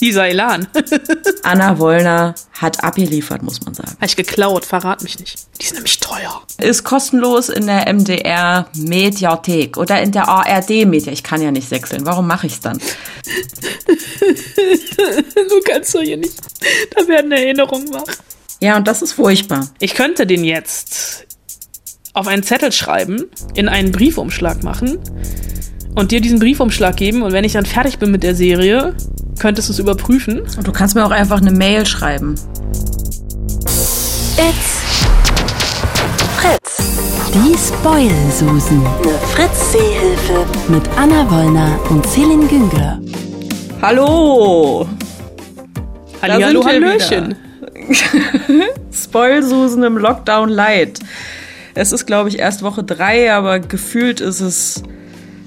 Dieser Elan. Anna Wollner hat abgeliefert, muss man sagen. Habe ich geklaut, verrat mich nicht. Die sind nämlich teuer. Ist kostenlos in der MDR Mediathek oder in der ARD Media. Ich kann ja nicht sechseln. Warum mache ich's dann? du kannst doch hier nicht. Da werden Erinnerungen wach. Ja, und das ist furchtbar. Ich könnte den jetzt auf einen Zettel schreiben, in einen Briefumschlag machen und dir diesen Briefumschlag geben. Und wenn ich dann fertig bin mit der Serie, könntest du es überprüfen. Und du kannst mir auch einfach eine Mail schreiben. It's Fritz. Die Spoil-Susen. Eine Fritz-Seehilfe. Mit Anna Wollner und Celine Güngler. Hallo! Hallihallo, Hallöchen. Spoil-Susen im Lockdown Light. Es ist, glaube ich, erst Woche 3, aber gefühlt ist es,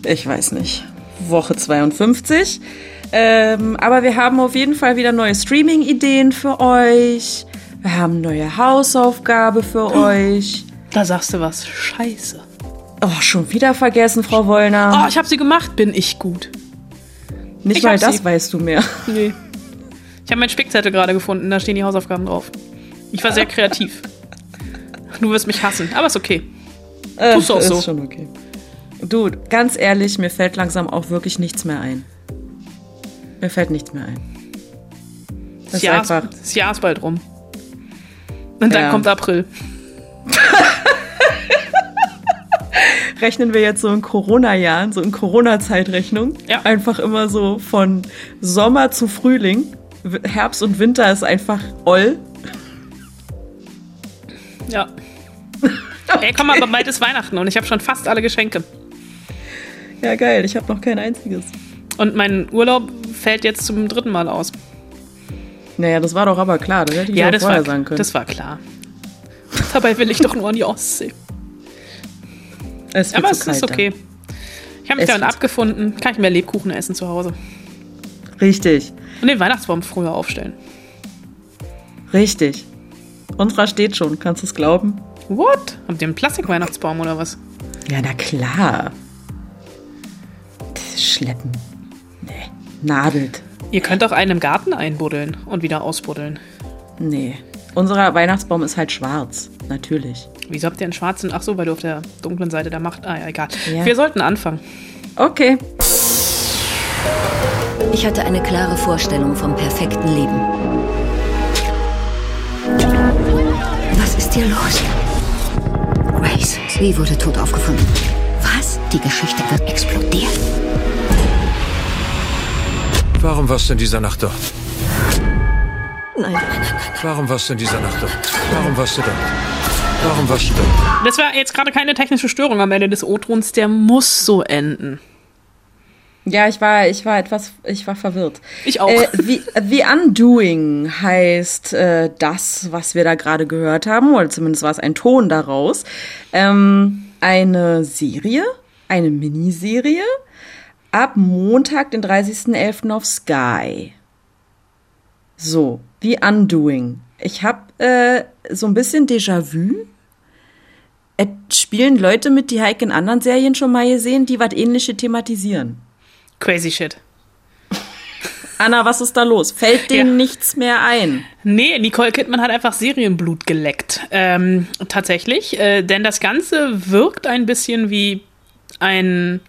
ich weiß nicht, Woche 52. Ähm, aber wir haben auf jeden Fall wieder neue Streaming-Ideen für euch. Wir haben neue Hausaufgabe für euch. Da sagst du was. Scheiße. Oh, schon wieder vergessen, Frau Wollner. Oh, ich habe sie gemacht. Bin ich gut. Nicht ich mal das sie. weißt du mehr. Nee. Ich habe meinen Spickzettel gerade gefunden. Da stehen die Hausaufgaben drauf. Ich war sehr kreativ. Du wirst mich hassen. Aber ist okay. Tust du auch Äh, ist so. schon okay. Du, ganz ehrlich, mir fällt langsam auch wirklich nichts mehr ein. Mir fällt nichts mehr ein. Das ist Jahr, ist, einfach. das Jahr ist bald rum. Und dann Ja. kommt April. Rechnen wir jetzt so in Corona-Jahren, so in Corona-Zeitrechnung. Ja. Einfach immer so von Sommer zu Frühling. Herbst und Winter ist einfach Oll. Ja. Ey, komm aber bald ist Weihnachten und ich habe schon fast alle Geschenke. Ja, geil. Ich habe noch kein einziges. Und mein Urlaub fällt jetzt zum dritten Mal aus. Naja, das war doch aber klar. Das hätte ich Ja, das vorher war, sagen können. das war klar. Dabei will ich doch nur an die Ostsee. es Aber es ist okay. Ich habe mich damit abgefunden. Kann ich mehr Lebkuchen essen zu Hause. Richtig. Und den Weihnachtsbaum früher aufstellen. Richtig. Unserer steht schon. Kannst du es glauben? What? Habt ihr einen Plastikweihnachtsbaum oder was? Ja, na klar. Das Schleppen. Nee. Nadelt. Ihr könnt auch einen im Garten einbuddeln und wieder ausbuddeln. Nee. Unser Weihnachtsbaum ist halt schwarz. Natürlich. Wieso habt ihr einen schwarzen? Ach so, weil du auf der dunklen Seite der Macht. Ah, ja, egal. Ja. Wir sollten anfangen. Okay. Ich hatte eine klare Vorstellung vom perfekten Leben. Was ist hier los? Grace, sie wurde tot aufgefunden. Was? Die Geschichte wird explodieren. Warum warst du in dieser Nacht dort? Nein. Warum warst du in dieser Nacht dort? Warum warst du dort? Warum warst du dort? Das war jetzt gerade keine technische Störung am Ende des O-Tons. Der muss so enden. Ja, ich war, ich war etwas, ich war verwirrt. Ich auch. Äh, the, the Undoing heißt äh, das, was wir da gerade gehört haben, oder zumindest war es ein Ton daraus. Ähm, eine Serie, eine Miniserie, ab Montag, den 30.11. auf Sky. So, The Undoing. Ich habe äh, so ein bisschen Déjà-vu. Es spielen Leute mit, die Heike in anderen Serien schon mal gesehen, die was ähnliche thematisieren. Crazy shit. Anna, was ist da los? Fällt denen Ja. nichts mehr ein? Nee, Nicole Kidman hat einfach Serienblut geleckt. Ähm, tatsächlich. Äh, denn das Ganze wirkt ein bisschen wie ein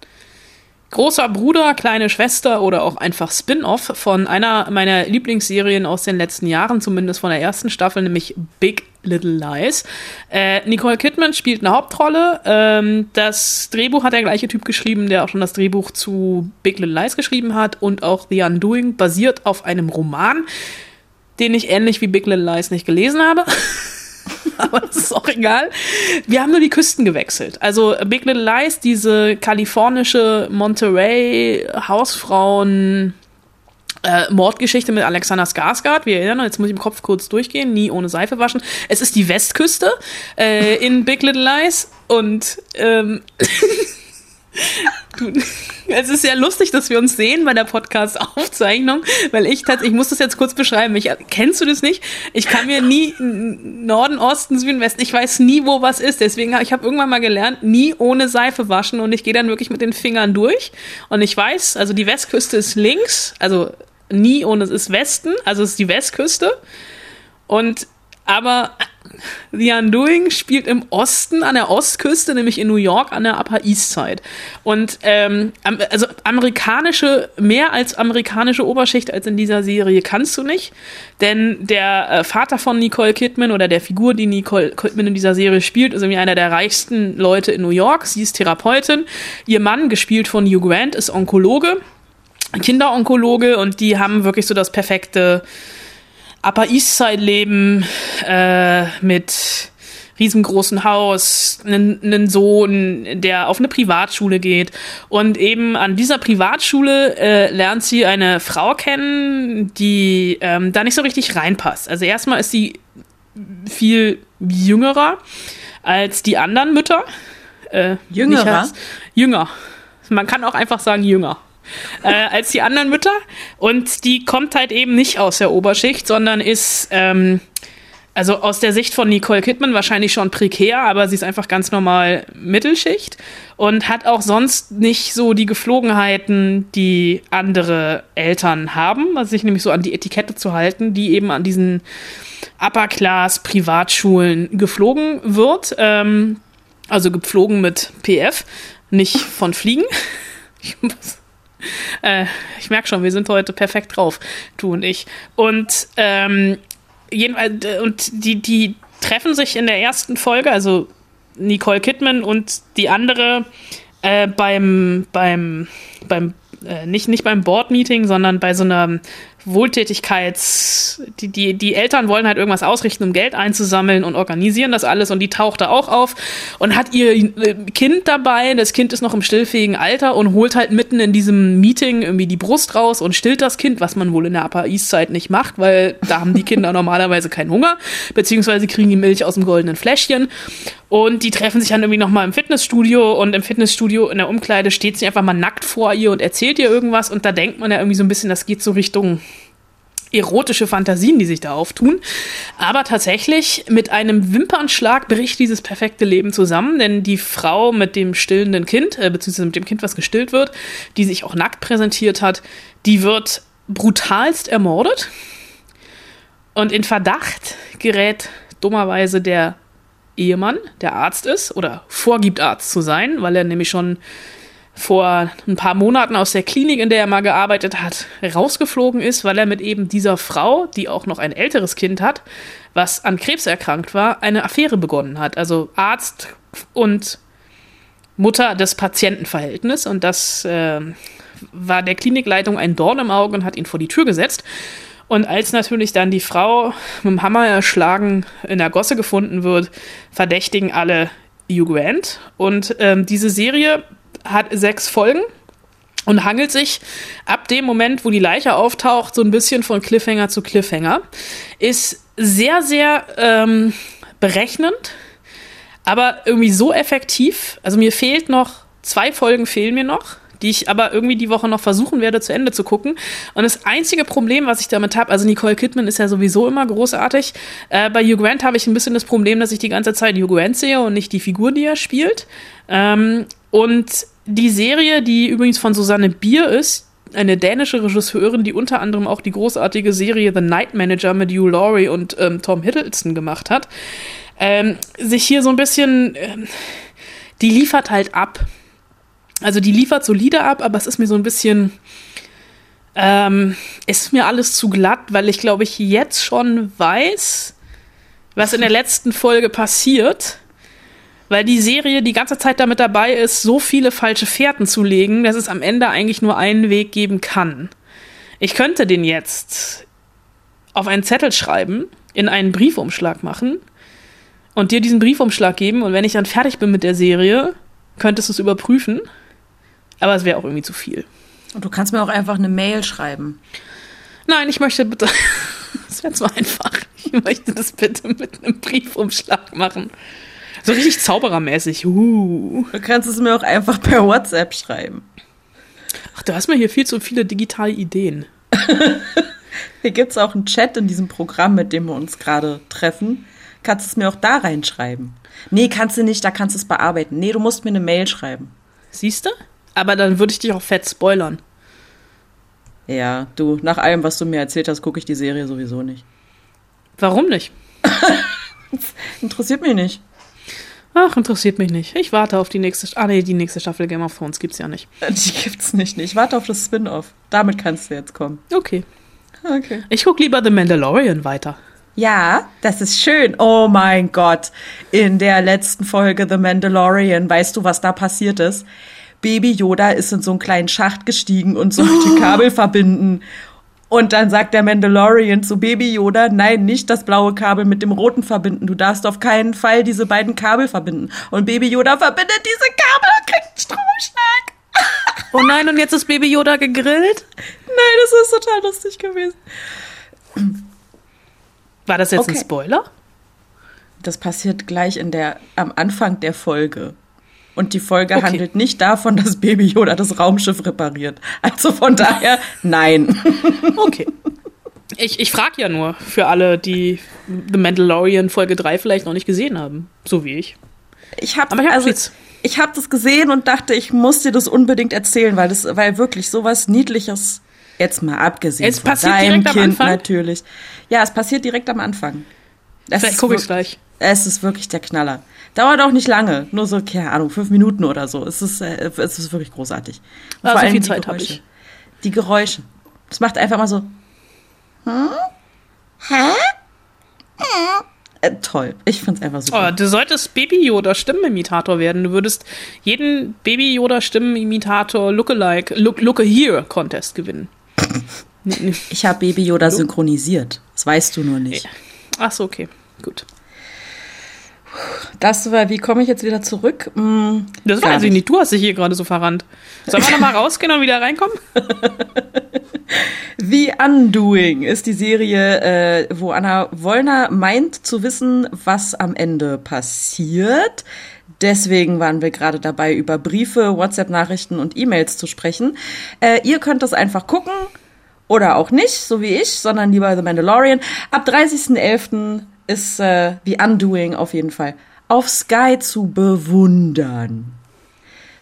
großer Bruder, kleine Schwester oder auch einfach Spin-off von einer meiner Lieblingsserien aus den letzten Jahren, zumindest von der ersten Staffel, nämlich Big Little Lies. Äh, Nicole Kidman spielt eine Hauptrolle. Ähm, das Drehbuch hat der gleiche Typ geschrieben, der auch schon das Drehbuch zu Big Little Lies geschrieben hat und auch The Undoing basiert auf einem Roman, den ich ähnlich wie Big Little Lies nicht gelesen habe. Aber das ist auch egal. Wir haben nur die Küsten gewechselt. Also Big Little Lies, diese kalifornische Monterey Hausfrauen äh, Mordgeschichte mit Alexander Skarsgård. Wir erinnern uns, jetzt muss ich im Kopf kurz durchgehen, nie ohne Seife waschen. Es ist die Westküste äh, in Big Little Lies und ähm, du, es ist sehr lustig, dass wir uns sehen bei der Podcast-Aufzeichnung, weil ich tatsächlich, ich muss das jetzt kurz beschreiben. Ich, kennst du das nicht? Ich kann mir nie Norden, Osten, Süden, Westen, ich weiß nie, wo was ist. Deswegen ich habe irgendwann mal gelernt, nie ohne Seife waschen und ich gehe dann wirklich mit den Fingern durch. Und ich weiß, also die Westküste ist links, also nie und es ist Westen, also es ist die Westküste. Und aber The Undoing spielt im Osten an der Ostküste, nämlich in New York an der Upper East Side. Und ähm, also amerikanische, mehr als amerikanische Oberschicht als in dieser Serie kannst du nicht. Denn der äh, Vater von Nicole Kidman oder der Figur, die Nicole Kidman in dieser Serie spielt, ist irgendwie einer der reichsten Leute in New York. Sie ist Therapeutin. Ihr Mann, gespielt von Hugh Grant, ist Onkologe, Kinderonkologe und die haben wirklich so das perfekte Upper East Side leben äh, mit riesengroßen Haus, einen Sohn, der auf eine Privatschule geht. Und eben an dieser Privatschule äh, lernt sie eine Frau kennen, die ähm, da nicht so richtig reinpasst. Also erstmal ist sie viel jüngerer als die anderen Mütter. Äh, jüngerer? jünger. Man kann auch einfach sagen jünger äh, als die anderen Mütter. Und die kommt halt eben nicht aus der Oberschicht, sondern ist, ähm, also aus der Sicht von Nicole Kidman wahrscheinlich schon prekär, aber sie ist einfach ganz normal Mittelschicht und hat auch sonst nicht so die Geflogenheiten, die andere Eltern haben, also sich nämlich so an die Etikette zu halten, die eben an diesen Upper-Class-Privatschulen geflogen wird. Ähm, also geflogen mit PF, nicht von Fliegen. Ich muss äh, ich merke schon, wir sind heute perfekt drauf, du und ich. Und ähm, äh, und die, die treffen sich in der ersten Folge, also Nicole Kidman und die andere äh, beim, beim, beim äh, nicht, nicht beim Board-Meeting, sondern bei so einer Wohltätigkeits, die, die, die Eltern wollen halt irgendwas ausrichten, um Geld einzusammeln und organisieren das alles und die taucht da auch auf und hat ihr äh, Kind dabei, das Kind ist noch im stillfähigen Alter und holt halt mitten in diesem Meeting irgendwie die Brust raus und stillt das Kind, was man wohl in der Upper East Side nicht macht, weil da haben die Kinder normalerweise keinen Hunger, beziehungsweise kriegen die Milch aus dem goldenen Fläschchen und die treffen sich dann irgendwie nochmal im Fitnessstudio und im Fitnessstudio in der Umkleide steht sie einfach mal nackt vor ihr und erzählt ihr irgendwas und da denkt man ja irgendwie so ein bisschen, das geht so Richtung erotische Fantasien, die sich da auftun. Aber tatsächlich mit einem Wimpernschlag bricht dieses perfekte Leben zusammen, denn die Frau mit dem stillenden Kind, äh, beziehungsweise mit dem Kind, was gestillt wird, die sich auch nackt präsentiert hat, die wird brutalst ermordet. Und in Verdacht gerät dummerweise der Ehemann, der Arzt ist oder vorgibt Arzt zu sein, weil er nämlich schon vor ein paar Monaten aus der Klinik, in der er mal gearbeitet hat, rausgeflogen ist, weil er mit eben dieser Frau, die auch noch ein älteres Kind hat, was an Krebs erkrankt war, eine Affäre begonnen hat. Also Arzt und Mutter des Patientenverhältnis. Und das äh, war der Klinikleitung ein Dorn im Auge und hat ihn vor die Tür gesetzt. Und als natürlich dann die Frau mit dem Hammer erschlagen in der Gosse gefunden wird, verdächtigen alle Hugh Grant. Und ähm, diese Serie hat sechs Folgen und hangelt sich ab dem Moment, wo die Leiche auftaucht, so ein bisschen von Cliffhanger zu Cliffhanger. Ist sehr, sehr ähm, berechnend, aber irgendwie so effektiv. Also mir fehlt noch, zwei Folgen fehlen mir noch die ich aber irgendwie die Woche noch versuchen werde zu Ende zu gucken. Und das einzige Problem, was ich damit habe, also Nicole Kidman ist ja sowieso immer großartig. Äh, bei Hugh Grant habe ich ein bisschen das Problem, dass ich die ganze Zeit Hugh Grant sehe und nicht die Figur, die er spielt. Ähm, und die Serie, die übrigens von Susanne Bier ist, eine dänische Regisseurin, die unter anderem auch die großartige Serie The Night Manager mit Hugh Laurie und ähm, Tom Hiddleston gemacht hat, ähm, sich hier so ein bisschen, ähm, die liefert halt ab. Also die liefert solide ab, aber es ist mir so ein bisschen, ähm, ist mir alles zu glatt, weil ich glaube ich jetzt schon weiß, was in der letzten Folge passiert weil die Serie die ganze Zeit damit dabei ist, so viele falsche Fährten zu legen, dass es am Ende eigentlich nur einen Weg geben kann. Ich könnte den jetzt auf einen Zettel schreiben, in einen Briefumschlag machen und dir diesen Briefumschlag geben und wenn ich dann fertig bin mit der Serie, könntest du es überprüfen. Aber es wäre auch irgendwie zu viel. Und du kannst mir auch einfach eine Mail schreiben. Nein, ich möchte bitte. Das wäre zu einfach. Ich möchte das bitte mit einem Briefumschlag machen. So richtig zauberermäßig. Uh. Du kannst es mir auch einfach per WhatsApp schreiben. Ach, du hast mir hier viel zu viele digitale Ideen. hier gibt es auch einen Chat in diesem Programm, mit dem wir uns gerade treffen. Kannst du es mir auch da reinschreiben? Nee, kannst du nicht, da kannst du es bearbeiten. Nee, du musst mir eine Mail schreiben. Siehst du? Aber dann würde ich dich auch fett spoilern. Ja, du, nach allem, was du mir erzählt hast, gucke ich die Serie sowieso nicht. Warum nicht? Interessiert mich nicht. Ach, interessiert mich nicht. Ich warte auf die nächste. Ah, nee, die nächste Staffel Game of Thrones gibt's ja nicht. Die gibt's nicht. Ich warte auf das Spin-off. Damit kannst du jetzt kommen. Okay. Okay. Ich guck lieber The Mandalorian weiter. Ja, das ist schön. Oh mein Gott. In der letzten Folge The Mandalorian, weißt du, was da passiert ist? Baby Yoda ist in so einen kleinen Schacht gestiegen und sollte Kabel verbinden. Und dann sagt der Mandalorian zu Baby Yoda, nein, nicht das blaue Kabel mit dem roten verbinden. Du darfst auf keinen Fall diese beiden Kabel verbinden. Und Baby Yoda verbindet diese Kabel und kriegt einen Stromschlag. Oh nein, und jetzt ist Baby Yoda gegrillt? Nein, das ist total lustig gewesen. War das jetzt ein Okay. Spoiler? Das passiert gleich in der, am Anfang der Folge. Und die Folge Okay. handelt nicht davon, dass Baby Yoda das Raumschiff repariert. Also von daher, nein. Okay. Ich, ich frage ja nur für alle, die The Mandalorian Folge 3 vielleicht noch nicht gesehen haben. So wie ich. Ich habe ich hab also, ich hab das gesehen und dachte, ich muss dir das unbedingt erzählen, weil das, weil wirklich sowas Niedliches, jetzt mal abgesehen Es von passiert deinem direkt am Kind Anfang? natürlich. Ja, es passiert direkt am Anfang. Es Vielleicht ist gucke wirk- gleich. Es ist wirklich der Knaller. Dauert auch nicht lange, nur so, keine Ahnung, fünf Minuten oder so. Es ist, äh, es ist wirklich großartig. Und Ah, so allem viel die Zeit hab Geräusche. ich. Die Geräusche. Es macht einfach mal so. Hm? Hä? Hm? Äh, toll. Ich find's einfach super. Oh, du solltest Baby Yoda Stimmenimitator werden. Du würdest jeden Baby Yoda Stimmenimitator Lookalike, Look, Look a Here Contest gewinnen. Ich habe Baby Yoda synchronisiert. Das weißt du nur nicht. Ach so, okay. Gut. Das war, wie komme ich jetzt wieder zurück? Hm, Das weiß ich nicht. Du hast dich hier gerade so verrannt. Sollen wir nochmal rausgehen und wieder reinkommen? The Undoing ist die Serie, äh, wo Anna Wollner meint zu wissen, was am Ende passiert. Deswegen waren wir gerade dabei, über Briefe, WhatsApp-Nachrichten und E-Mails zu sprechen. Äh, ihr könnt das einfach gucken oder auch nicht, so wie ich, sondern lieber The Mandalorian. Ab 30.11. ist äh, The Undoing auf jeden Fall auf Sky zu bewundern.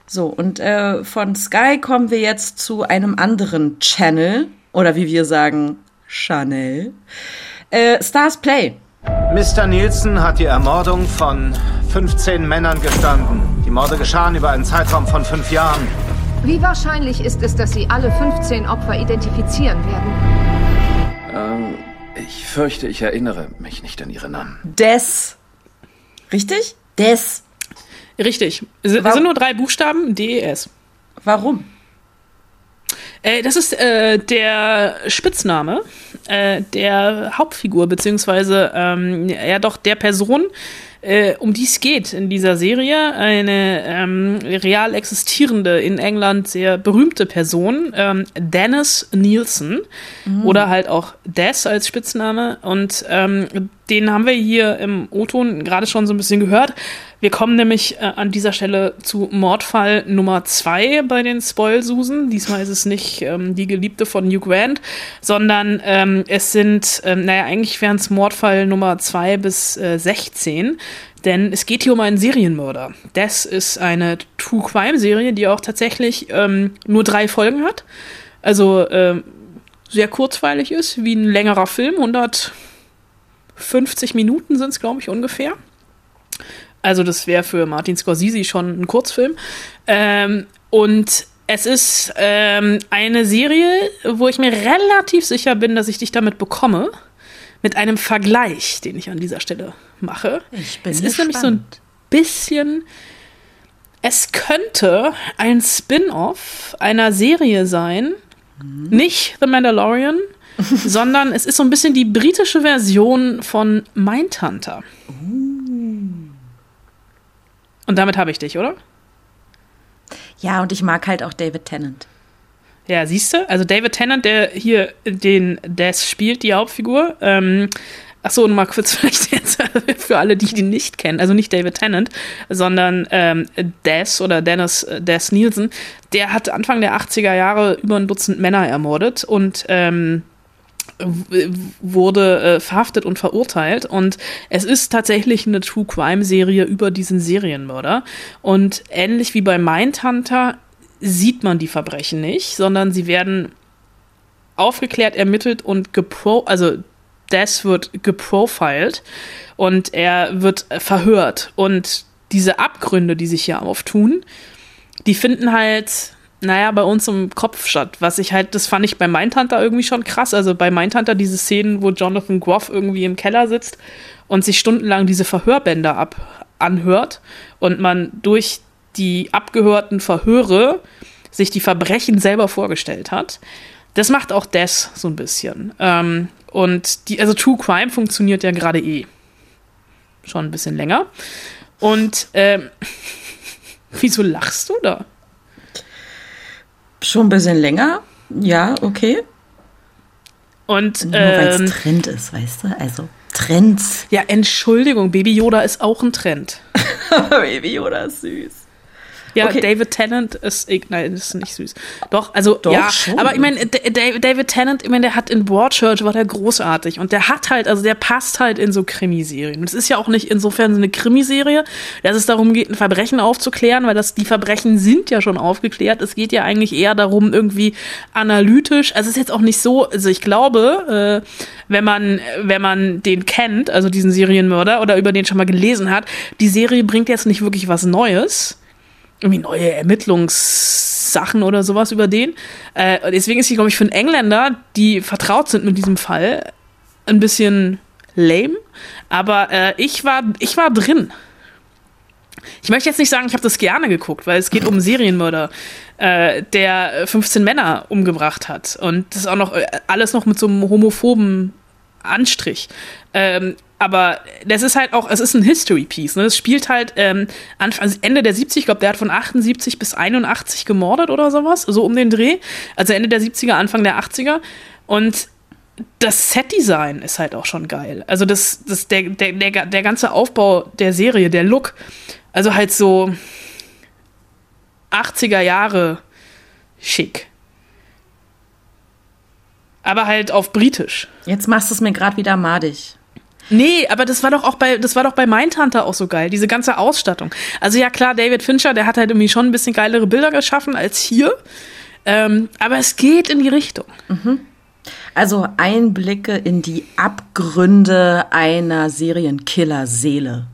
So, und äh, von Sky kommen wir jetzt zu einem anderen Channel, oder wie wir sagen, Chanel. Äh, Stars Play. Mr. Nielsen hat die Ermordung von 15 Männern gestanden. Die Morde geschahen über einen Zeitraum von fünf Jahren. Wie wahrscheinlich ist es, dass Sie alle 15 Opfer identifizieren werden? Ähm, ich fürchte, ich erinnere mich nicht an ihre Namen. Des. Richtig? Des. Richtig. Es Warum- sind nur drei Buchstaben, D-E-S. Warum? Äh, das ist äh, der Spitzname äh, der Hauptfigur, beziehungsweise ähm, ja doch der Person, äh, um die es geht in dieser Serie. Eine ähm, real existierende, in England sehr berühmte Person, ähm, Dennis Nielsen. Oder halt auch Des als Spitzname. Und ähm, den haben wir hier im O-Ton gerade schon so ein bisschen gehört. Wir kommen nämlich äh, an dieser Stelle zu Mordfall Nummer zwei bei den Spoilsusen. Diesmal ist es nicht ähm, die Geliebte von Hugh Grant, sondern ähm, es sind, ähm, naja, eigentlich wären es Mordfall Nummer zwei bis äh, 16. Denn es geht hier um einen Serienmörder. Das ist eine True Crime Serie, die auch tatsächlich ähm, nur drei Folgen hat. Also ähm, sehr kurzweilig ist, wie ein längerer Film. 150 Minuten sind es, glaube ich, ungefähr. Also das wäre für Martin Scorsese schon ein Kurzfilm. Ähm, und es ist ähm, eine Serie, wo ich mir relativ sicher bin, dass ich dich damit bekomme. Mit einem Vergleich, den ich an dieser Stelle mache. Ich bin es ist nämlich so ein bisschen. Es könnte ein Spin-off einer Serie sein. Nicht The Mandalorian, sondern es ist so ein bisschen die britische Version von Mindhunter. Und damit habe ich dich, oder? Ja, und ich mag halt auch David Tennant. Ja, siehst du? Also David Tennant, der hier den Des spielt, die Hauptfigur. Ähm, ach so, und mal kurz vielleicht jetzt für alle, die ihn nicht kennen. Also nicht David Tennant, sondern ähm, Des oder Dennis äh, Des Nielsen. Der hat Anfang der 80er Jahre über ein Dutzend Männer ermordet und ähm, wurde äh, verhaftet und verurteilt. Und es ist tatsächlich eine True Crime Serie über diesen Serienmörder. Und ähnlich wie bei Mindhunter sieht man die Verbrechen nicht, sondern sie werden aufgeklärt, ermittelt und gepro, also Des wird geprofiled und er wird verhört. Und diese Abgründe, die sich hier auftun, die finden halt, naja, bei uns im Kopf statt. Was ich halt, das fand ich bei Mindhunter irgendwie schon krass. Also bei Mindhunter diese Szenen, wo Jonathan Groff irgendwie im Keller sitzt und sich stundenlang diese Verhörbänder ab anhört und man durch die abgehörten Verhöre sich die Verbrechen selber vorgestellt hat. Das macht auch Des so ein bisschen. Ähm, und die, also True Crime funktioniert ja gerade eh. Schon ein bisschen länger. Und ähm, wieso lachst du da? Schon ein bisschen länger. Ja, okay. Und Nur weil es ähm, Trend ist, weißt du? Also Trends. ja, Entschuldigung, Baby Yoda ist auch ein Trend. Baby Yoda ist süß. Ja, Okay. David Tennant ist, nein, ist nicht süß. Doch, also, Doch, ja, schon. aber ich meine, David Tennant, ich meine, der hat in Broadchurch war der großartig und der hat halt, also der passt halt in so Krimiserien. Und es ist ja auch nicht insofern so eine Krimiserie, dass es darum geht, ein Verbrechen aufzuklären, weil das, die Verbrechen sind ja schon aufgeklärt. Es geht ja eigentlich eher darum, irgendwie analytisch, also es ist jetzt auch nicht so, also ich glaube, äh, wenn man, wenn man den kennt, also diesen Serienmörder oder über den schon mal gelesen hat, die Serie bringt jetzt nicht wirklich was Neues irgendwie neue Ermittlungssachen oder sowas über den. Äh, deswegen ist sie, glaube ich, für einen Engländer, die vertraut sind mit diesem Fall, ein bisschen lame. Aber äh, ich, war, ich war drin. Ich möchte jetzt nicht sagen, ich habe das gerne geguckt, weil es geht um einen Serienmörder, äh, der 15 Männer umgebracht hat. Und das ist auch noch äh, alles noch mit so einem homophoben Anstrich. Ähm, aber das ist halt auch, es ist ein History-Piece. Ne? Es spielt halt ähm, Anfang, also Ende der 70, ich glaube, der hat von 78 bis 81 gemordet oder sowas, so um den Dreh. Also Ende der 70er, Anfang der 80er. Und das Set-Design ist halt auch schon geil. Also das, das, der, der, der, der ganze Aufbau der Serie, der Look, also halt so 80er Jahre schick. Aber halt auf britisch. Jetzt machst du es mir gerade wieder madig. Nee, aber das war doch auch bei, das war doch bei Mindhunter auch so geil, diese ganze Ausstattung. Also ja klar, David Fincher, der hat halt irgendwie schon ein bisschen geilere Bilder geschaffen als hier. Ähm, aber es geht in die Richtung. Also Einblicke in die Abgründe einer Serienkiller-Seele.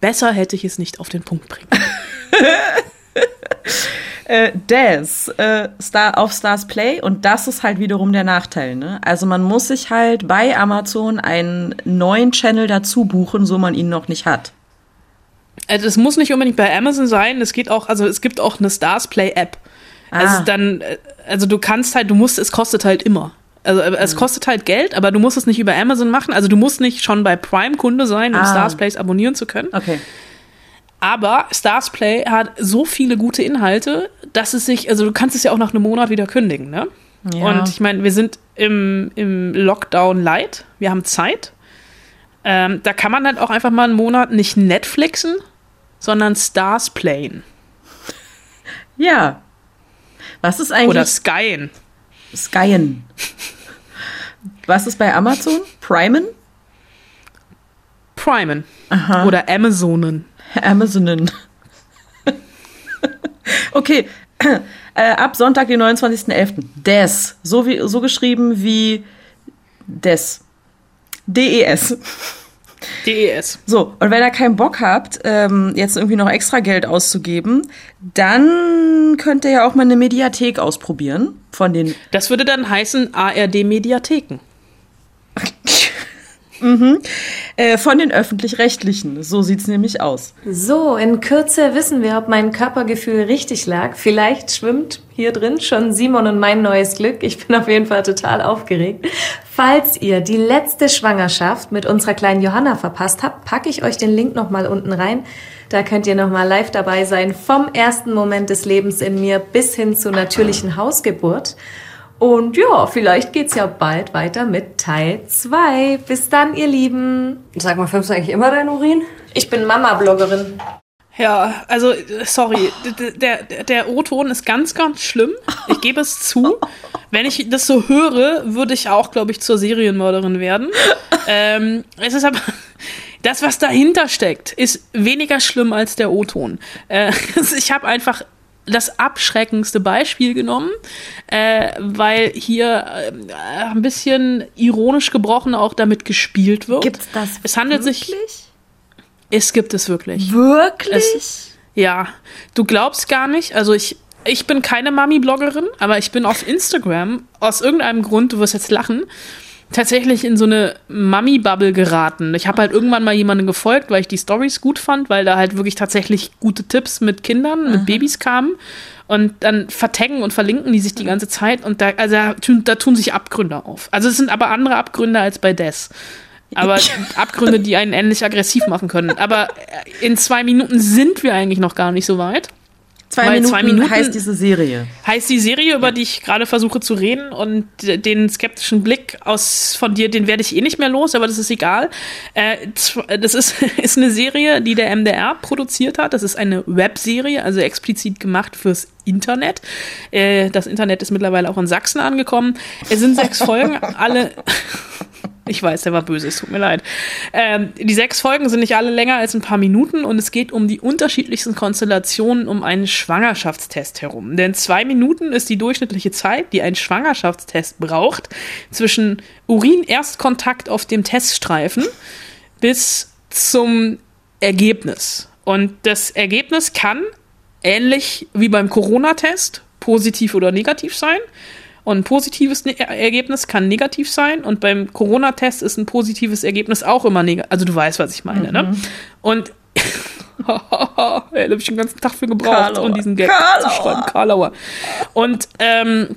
Besser hätte ich es nicht auf den Punkt bringen. Äh, Des, äh, Star auf Stars Play und das ist halt wiederum der Nachteil. Ne? Also man muss sich halt bei Amazon einen neuen Channel dazu buchen, so man ihn noch nicht hat. Also es muss nicht unbedingt bei Amazon sein, es geht auch, also es gibt auch eine Stars Play App. Also Ah. dann, äh, also du kannst halt, du musst, es kostet halt immer. Also äh, es kostet halt Geld, aber du musst es nicht über Amazon machen. Also du musst nicht schon bei Prime Kunde sein, um Ah. Stars Plays abonnieren zu können. Okay. Aber Stars Play hat so viele gute Inhalte, dass es sich, also du kannst es ja auch nach einem Monat wieder kündigen, ne? Ja. Und ich meine, wir sind im, im Lockdown light, wir haben Zeit. Ähm, da kann man halt auch einfach mal einen Monat nicht Netflixen, sondern Stars playen. Ja. Was ist eigentlich Oder Skyen. Skyen? Was ist bei Amazon? Primen? Primen. Oder Amazonen. Amazonen. okay. Äh, ab Sonntag, den 29.11. Des. So, wie, so geschrieben wie Des. D-E-S. DES. So, und wenn ihr keinen Bock habt, ähm, jetzt irgendwie noch extra Geld auszugeben, dann könnt ihr ja auch mal eine Mediathek ausprobieren von den Das würde dann heißen ARD Mediatheken. äh, von den öffentlich-rechtlichen. So sieht's nämlich aus. So, in Kürze wissen wir, ob mein Körpergefühl richtig lag. Vielleicht schwimmt hier drin schon Simon und mein neues Glück. Ich bin auf jeden Fall total aufgeregt. Falls ihr die letzte Schwangerschaft mit unserer kleinen Johanna verpasst habt, packe ich euch den Link nochmal unten rein. Da könnt ihr nochmal live dabei sein, vom ersten Moment des Lebens in mir bis hin zur natürlichen Hausgeburt. Und ja, vielleicht geht's ja bald weiter mit Teil 2. Bis dann, ihr Lieben. Sag mal, filmst du eigentlich immer deinen Urin? Ich bin Mama-Bloggerin. Ja, also, sorry, der, der, der O-Ton ist ganz, ganz schlimm. Ich gebe es zu. Wenn ich das so höre, würde ich auch, glaube ich, zur Serienmörderin werden. Ähm, es ist aber, das, was dahinter steckt, ist weniger schlimm als der O-Ton. Äh, ich habe einfach das abschreckendste Beispiel genommen, äh, weil hier äh, ein bisschen ironisch gebrochen auch damit gespielt wird. Gibt's das Es handelt wirklich? sich. Es gibt es wirklich. Wirklich? Es, ja, du glaubst gar nicht. Also ich, ich bin keine Mami-Bloggerin, aber ich bin auf Instagram aus irgendeinem Grund, du wirst jetzt lachen, tatsächlich in so eine Mami-Bubble geraten. Ich habe halt irgendwann mal jemanden gefolgt, weil ich die Stories gut fand, weil da halt wirklich tatsächlich gute Tipps mit Kindern, mit Babys kamen. Und dann vertaggen und verlinken die sich die ganze Zeit und da, also da, tun, da tun sich Abgründe auf. Also es sind aber andere Abgründe als bei Des. Aber Abgründe, die einen ähnlich aggressiv machen können. Aber in zwei Minuten sind wir eigentlich noch gar nicht so weit. Zwei Minuten, zwei Minuten- heißt diese Serie. Heißt die Serie, über die ich gerade versuche zu reden und den skeptischen Blick aus von dir, den werde ich eh nicht mehr los, aber das ist egal. Äh, zw- das ist, ist eine Serie, die der MDR produziert hat. Das ist eine Webserie, also explizit gemacht fürs Internet. Äh, das Internet ist mittlerweile auch in Sachsen angekommen. Es sind sechs Folgen, alle. Ich weiß, der war böse, es tut mir leid. Ähm, die sechs Folgen sind nicht alle länger als ein paar Minuten und es geht um die unterschiedlichsten Konstellationen um einen Schwangerschaftstest herum. Denn zwei Minuten ist die durchschnittliche Zeit, die ein Schwangerschaftstest braucht, zwischen Urin-Erstkontakt auf dem Teststreifen bis zum Ergebnis. Und das Ergebnis kann, ähnlich wie beim Corona-Test, positiv oder negativ sein. Und ein positives ne Ergebnis kann negativ sein. Und beim Corona-Test ist ein positives Ergebnis auch immer negativ. Also du weißt, was ich meine, ne? Und da habe ich den ganzen Tag für gebraucht, Karlauer. um diesen Gag Karlauer. zu schreiben. Karlauer. Und ähm,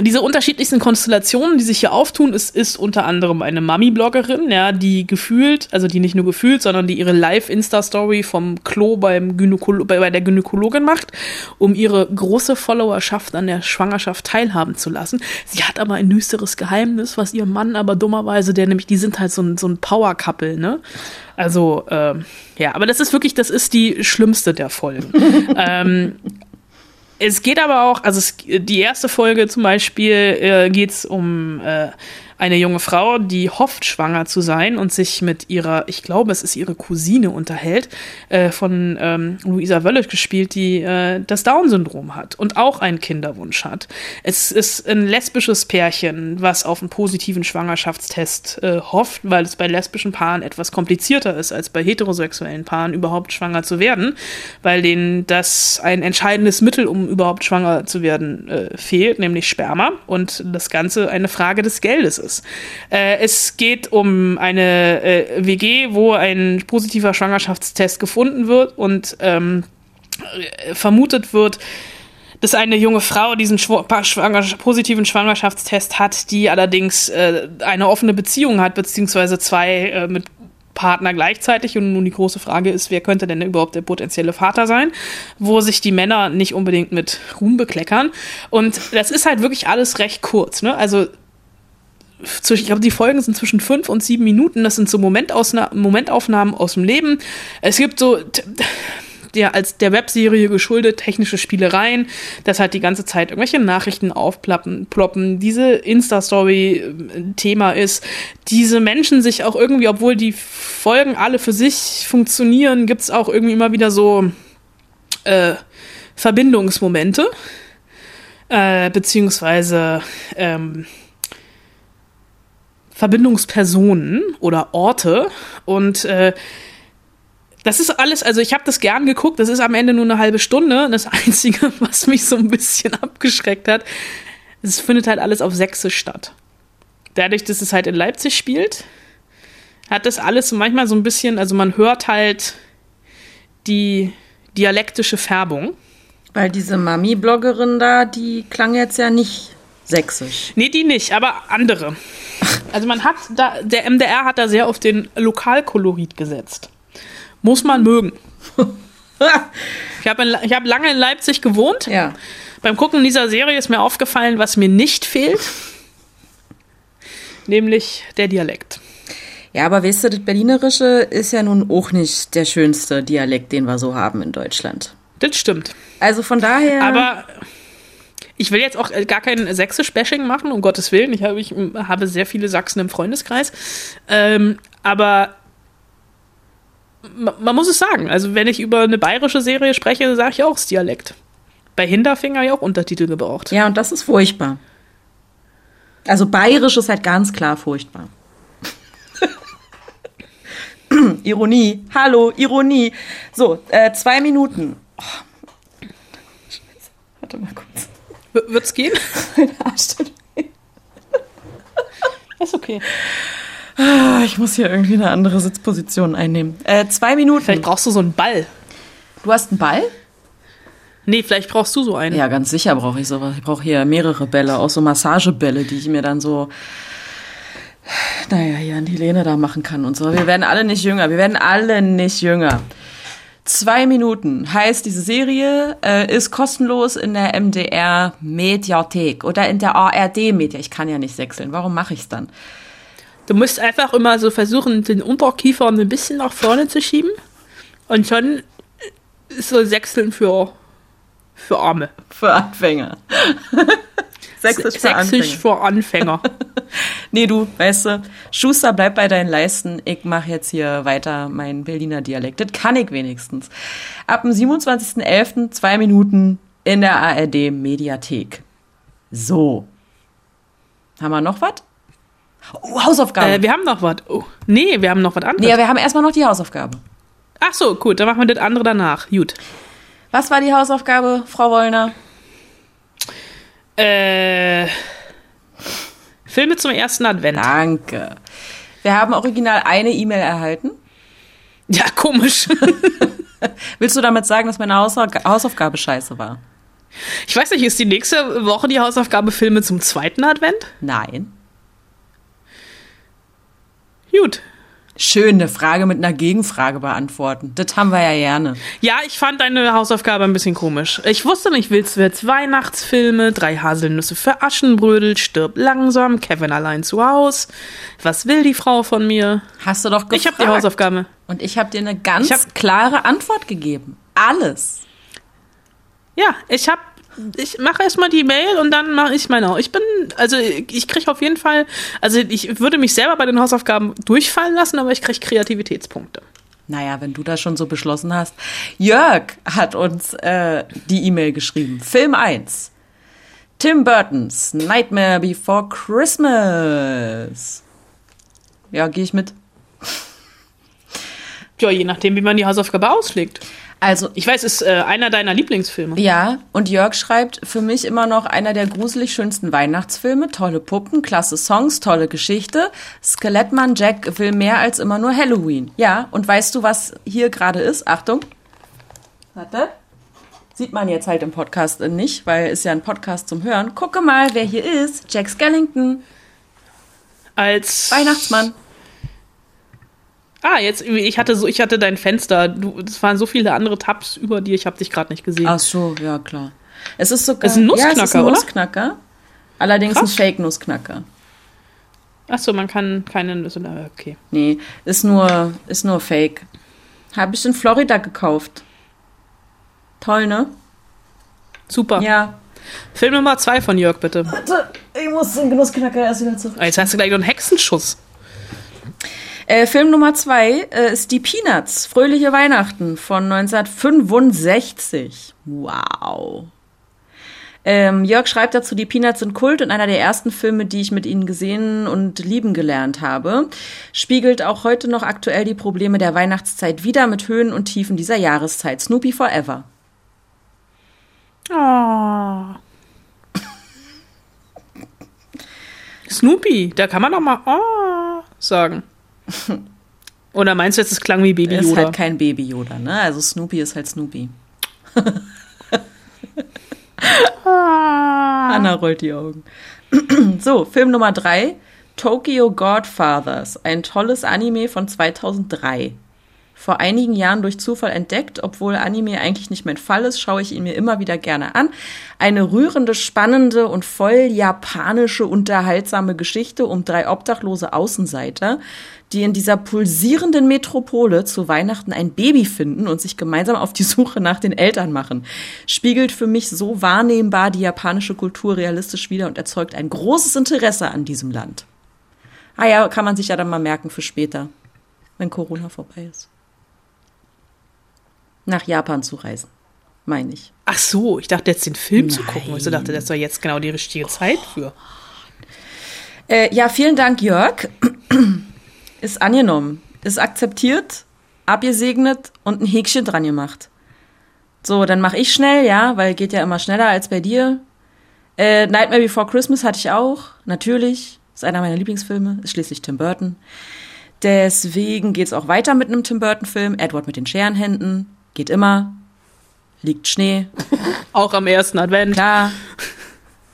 diese unterschiedlichsten Konstellationen, die sich hier auftun, es ist unter anderem eine Mami-Bloggerin, ja, die gefühlt, also die nicht nur gefühlt, sondern die ihre Live-Insta-Story vom Klo beim Gynäkolo bei, bei der Gynäkologin macht, um ihre große Followerschaft an der Schwangerschaft teilhaben zu lassen. Sie hat aber ein düsteres Geheimnis, was ihr Mann aber dummerweise, der nämlich, die sind halt so ein, so ein Power-Couple, ne? Also, ähm, ja, aber das ist wirklich, das ist die schlimmste der Folgen. ähm, es geht aber auch, also es, die erste Folge zum Beispiel äh, geht es um äh, eine junge Frau, die hofft, schwanger zu sein und sich mit ihrer, ich glaube, es ist ihre Cousine unterhält, äh, von ähm, Luisa Wölle gespielt, die äh, das Down-Syndrom hat und auch einen Kinderwunsch hat. Es ist ein lesbisches Pärchen, was auf einen positiven Schwangerschaftstest äh, hofft, weil es bei lesbischen Paaren etwas komplizierter ist, als bei heterosexuellen Paaren überhaupt schwanger zu werden, weil denen das ein entscheidendes Mittel, um überhaupt schwanger zu werden, äh, fehlt, nämlich Sperma und das Ganze eine Frage des Geldes ist. Äh, es geht um eine äh, WG, wo ein positiver Schwangerschaftstest gefunden wird und ähm, äh, vermutet wird, dass eine junge Frau diesen schwanger positiven Schwangerschaftstest hat, die allerdings äh, eine offene Beziehung hat, beziehungsweise zwei äh, mit Partner gleichzeitig. Und nun die große Frage ist, wer könnte denn überhaupt der potenzielle Vater sein, wo sich die Männer nicht unbedingt mit Ruhm bekleckern. Und das ist halt wirklich alles recht kurz. Ne? Also ich glaube, die Folgen sind zwischen fünf und sieben Minuten. Das sind so Momentausna Momentaufnahmen aus dem Leben. Es gibt so der als der Webserie geschuldet technische Spielereien, dass halt die ganze Zeit irgendwelche Nachrichten aufploppen, ploppen, diese Insta-Story-Thema ist, diese Menschen sich auch irgendwie, obwohl die Folgen alle für sich funktionieren, gibt es auch irgendwie immer wieder so äh, Verbindungsmomente, äh, beziehungsweise ähm, Verbindungspersonen oder Orte und äh, das ist alles, also ich habe das gern geguckt, das ist am Ende nur eine halbe Stunde. Das Einzige, was mich so ein bisschen abgeschreckt hat, es findet halt alles auf Sächsisch statt. Dadurch, dass es halt in Leipzig spielt, hat das alles manchmal so ein bisschen, also man hört halt die dialektische Färbung. Weil diese Mami-Bloggerin da, die klang jetzt ja nicht sächsisch. Nee, die nicht, aber andere. Also man hat da, der MDR hat da sehr auf den Lokalkolorit gesetzt. Muss man mögen. Ich habe hab lange in Leipzig gewohnt. Ja. Beim Gucken dieser Serie ist mir aufgefallen, was mir nicht fehlt. Nämlich der Dialekt. Ja, aber weißt du, das Berlinerische ist ja nun auch nicht der schönste Dialekt, den wir so haben in Deutschland. Das stimmt. Also von daher. Aber ich will jetzt auch gar kein Sächsisch-Bashing machen, um Gottes Willen. Ich habe, ich habe sehr viele Sachsen im Freundeskreis. Ähm, aber ma- man muss es sagen. Also, wenn ich über eine bayerische Serie spreche, sage ich auch das Dialekt. Bei Hinterfinger ja auch Untertitel gebraucht. Ja, und das ist furchtbar. Also bayerisch ist halt ganz klar furchtbar. Ironie. Hallo, Ironie. So, äh, zwei Minuten. Oh. Warte mal kurz. W wird's gehen? Ist okay. Ah, Ich muss hier irgendwie eine andere Sitzposition einnehmen. Äh, zwei Minuten. Vielleicht brauchst du so einen Ball. Du hast einen Ball? Nee, vielleicht brauchst du so einen. Ja, ganz sicher brauche ich sowas. Ich brauche hier mehrere Bälle, auch so Massagebälle, die ich mir dann so, naja, hier an die Lehne da machen kann und so. Wir werden alle nicht jünger. Wir werden alle nicht jünger. Zwei Minuten heißt, diese Serie äh, ist kostenlos in der MDR Mediathek oder in der ARD Media. Ich kann ja nicht sechseln. Warum mache ich es dann? Du musst einfach immer so versuchen, den Unterkiefer ein bisschen nach vorne zu schieben. Und schon ist so Sechseln für, für Arme. Für Anfänger. Sächsisch für Sächsisch Anfänger. für Anfänger. Nee, du, weißt du, Schuster, bleib bei deinen Leisten. Ich mache jetzt hier weiter meinen Berliner Dialekt. Das kann ich wenigstens. Ab dem 27.11. zwei Minuten in der ARD Mediathek. So. Haben wir noch was? Oh, Hausaufgabe. äh, wir haben noch was. Oh. Nee, wir haben noch was anderes. nee, wir haben erstmal noch die Hausaufgabe. Ach so, gut, dann machen wir das andere danach. Gut. Was war die Hausaufgabe, Frau Wollner? Äh, Filme zum ersten Advent. Danke. Wir haben original eine E-Mail erhalten. Ja, komisch. Willst du damit sagen, dass meine Hausauf- Hausaufgabe scheiße war? Ich weiß nicht, ist die nächste Woche die Hausaufgabe Filme zum zweiten Advent? Nein. Gut. Schön, eine Frage mit einer Gegenfrage beantworten. Das haben wir ja gerne. Ja, ich fand deine Hausaufgabe ein bisschen komisch. Ich wusste nicht, willst du jetzt Weihnachtsfilme, drei Haselnüsse für Aschenbrödel, stirb langsam, Kevin allein zu Haus. Was will die Frau von mir? Hast du doch gefragt. Ich habe die Hausaufgabe. Und ich habe dir eine ganz klare Antwort gegeben. Alles. Ja, ich hab, ich mache erstmal die Mail und dann mache ich meine. Ich bin, also ich kriege auf jeden Fall, also ich würde mich selber bei den Hausaufgaben durchfallen lassen, aber ich kriege Kreativitätspunkte. Naja, wenn du das schon so beschlossen hast. Jörg hat uns äh, die E-Mail geschrieben. Film 1. Tim Burtons Nightmare Before Christmas. Ja, gehe ich mit. Ja, je nachdem, wie man die Hausaufgabe auslegt. Also, Ich weiß, ist äh, einer deiner Lieblingsfilme. Ja, und Jörg schreibt für mich immer noch einer der gruselig schönsten Weihnachtsfilme. Tolle Puppen, klasse Songs, tolle Geschichte. Skelettmann Jack will mehr als immer nur Halloween. Ja, und weißt du, was hier gerade ist? Achtung. Warte. Sieht man jetzt halt im Podcast nicht, weil ist ja ein Podcast zum Hören. Gucke mal, wer hier ist. Jack Skellington, Als Weihnachtsmann. Ah, jetzt ich hatte so, ich hatte dein Fenster. Du, es waren so viele andere Tabs über dir. Ich habe dich gerade nicht gesehen. Ach so, ja klar. Es ist sogar Es ist ein ja, es ist Nussknacker, ein oder? Nussknacker. Allerdings Krass. ein Fake-Nussknacker. Ach so, man kann keine Nüsse. Okay. Nee, ist nur, ist nur Fake. Habe ich in Florida gekauft. Toll, ne? Super. Ja. Film Nummer zwei von Jörg, bitte. Warte, ich muss den Genussknacker erst wieder zurück. Ah, Jetzt hast du gleich noch einen Hexenschuss. Äh, Film Nummer zwei äh, ist Die Peanuts, Fröhliche Weihnachten von 1965. Wow. Ähm, Jörg schreibt dazu, die Peanuts sind Kult und einer der ersten Filme, die ich mit ihnen gesehen und lieben gelernt habe. Spiegelt auch heute noch aktuell die Probleme der Weihnachtszeit wieder mit Höhen und Tiefen dieser Jahreszeit. Snoopy Forever. Oh. Snoopy, da kann man doch mal oh sagen. Oder meinst du jetzt, es klang wie Baby Ist Yoda? halt kein Baby Yoda, ne? Also Snoopy ist halt Snoopy. Anna rollt die Augen. so, Film Nummer drei. Tokyo Godfathers. Ein tolles Anime von 2003. Vor einigen Jahren durch Zufall entdeckt, obwohl Anime eigentlich nicht mein Fall ist, schaue ich ihn mir immer wieder gerne an. Eine rührende, spannende und voll japanische, unterhaltsame Geschichte um drei obdachlose Außenseiter, die in dieser pulsierenden Metropole zu Weihnachten ein Baby finden und sich gemeinsam auf die Suche nach den Eltern machen. Spiegelt für mich so wahrnehmbar die japanische Kultur realistisch wider und erzeugt ein großes Interesse an diesem Land. Ah ja, kann man sich ja dann mal merken für später, wenn Corona vorbei ist. Nach Japan zu reisen. meine ich. Ach so, ich dachte jetzt den Film zu gucken. Ich so dachte, das war jetzt genau die richtige Zeit für. Äh, ja, vielen Dank, Jörg. Ist angenommen, ist akzeptiert, abgesegnet und ein Häkchen dran gemacht. So, dann mache ich schnell, ja, weil geht ja immer schneller als bei dir. Äh, Nightmare Before Christmas hatte ich auch, natürlich. Ist einer meiner Lieblingsfilme, ist schließlich Tim Burton. Deswegen geht's auch weiter mit einem Tim Burton-Film. Edward mit den Scherenhänden, geht immer. Liegt Schnee. Auch am ersten Advent. Klar.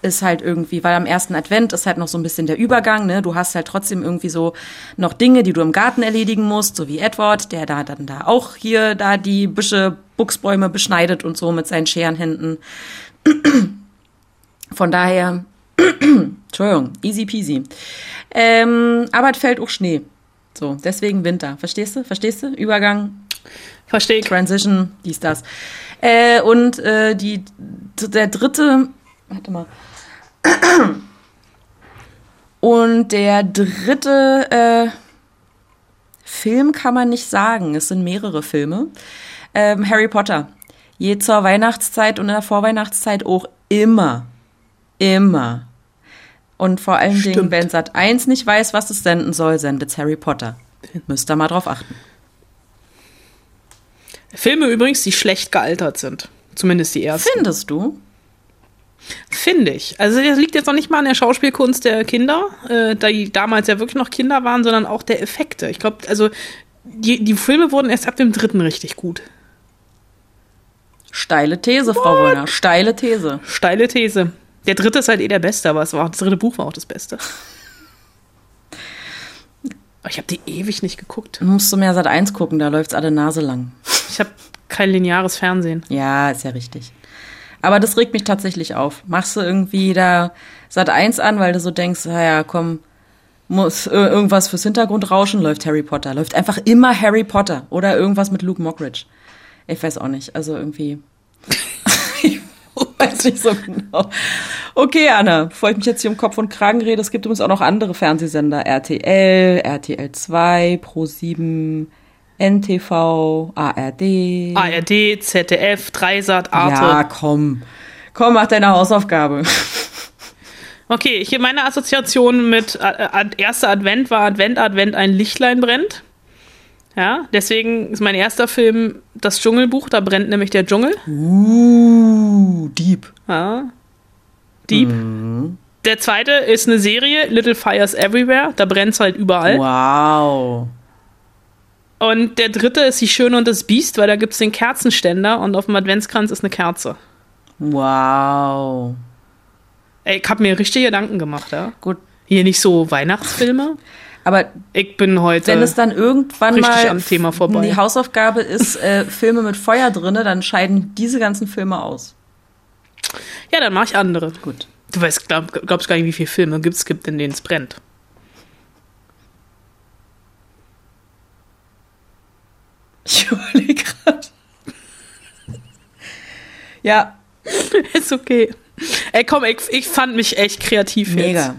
Ist halt irgendwie, weil am ersten Advent ist halt noch so ein bisschen der Übergang, ne? Du hast halt trotzdem irgendwie so noch Dinge, die du im Garten erledigen musst, so wie Edward, der da dann da auch hier da die Büsche, Buchsbäume beschneidet und so mit seinen Scherenhänden. Von daher, Entschuldigung, easy peasy. Ähm, aber es fällt auch Schnee. So, deswegen Winter. Verstehst du? Verstehst du? Übergang, Verstehe. Transition, dies, das. Äh, und äh, die, der dritte, warte mal. Und der dritte äh, Film kann man nicht sagen. Es sind mehrere Filme. Ähm, Harry Potter. Je zur Weihnachtszeit und in der Vorweihnachtszeit auch immer. Immer. Und vor allen Dingen, Stimmt. wenn Sat 1 nicht weiß, was es senden soll, sendet's Harry Potter. Müsst ihr mal drauf achten. Filme übrigens, die schlecht gealtert sind. Zumindest die ersten. Findest du? Finde ich. Also das liegt jetzt noch nicht mal an der Schauspielkunst der Kinder, äh, die damals ja wirklich noch Kinder waren, sondern auch der Effekte. Ich glaube, also die, die Filme wurden erst ab dem dritten richtig gut. Steile These, Frau Wollner. Steile These. Steile These. Der dritte ist halt eh der beste, aber es war, das dritte Buch war auch das Beste. Aber ich habe die ewig nicht geguckt. Du musst du mehr Sat 1 gucken, da läuft's alle Nase lang. Ich habe kein lineares Fernsehen. Ja, ist ja richtig. Aber das regt mich tatsächlich auf. Machst du irgendwie da Sat 1 an, weil du so denkst, naja, komm, muss ir- irgendwas fürs Hintergrundrauschen, läuft Harry Potter. Läuft einfach immer Harry Potter oder irgendwas mit Luke Mockridge. Ich weiß auch nicht. Also irgendwie. weiß nicht so genau. Okay, Anna, bevor ich mich jetzt hier um Kopf und Kragen rede, es gibt übrigens auch noch andere Fernsehsender. RTL, RTL 2, Pro7, NTV, ARD. ARD, ZDF, Dreisat, Arte. Ja, komm. Komm, mach deine Hausaufgabe. Okay, ich meine Assoziation mit äh, äh, erster Advent war Advent, Advent, ein Lichtlein brennt. Ja, deswegen ist mein erster Film das Dschungelbuch, da brennt nämlich der Dschungel. Uh, Dieb. Ja. Dieb. Der zweite ist eine Serie, Little Fires Everywhere, da brennt's halt überall. Wow. Und der dritte ist Die Schöne und das Biest, weil da gibt's den Kerzenständer und auf dem Adventskranz ist eine Kerze. Wow. Ey, ich hab mir richtig Gedanken gemacht, ja. Gut. Hier nicht so Weihnachtsfilme. Aber Ich bin heute. wenn es dann irgendwann mal am Thema vorbei. die Hausaufgabe ist, äh, Filme mit Feuer drinne, dann scheiden diese ganzen Filme aus. Ja, dann mache ich andere. Gut. Du weißt, glaub, glaubst gar nicht, wie viele Filme gibt's, es gibt, in denen es brennt. Ich überlege gerade. Ja, Ist okay. Ey, komm, ich, ich fand mich echt kreativ jetzt. Mega.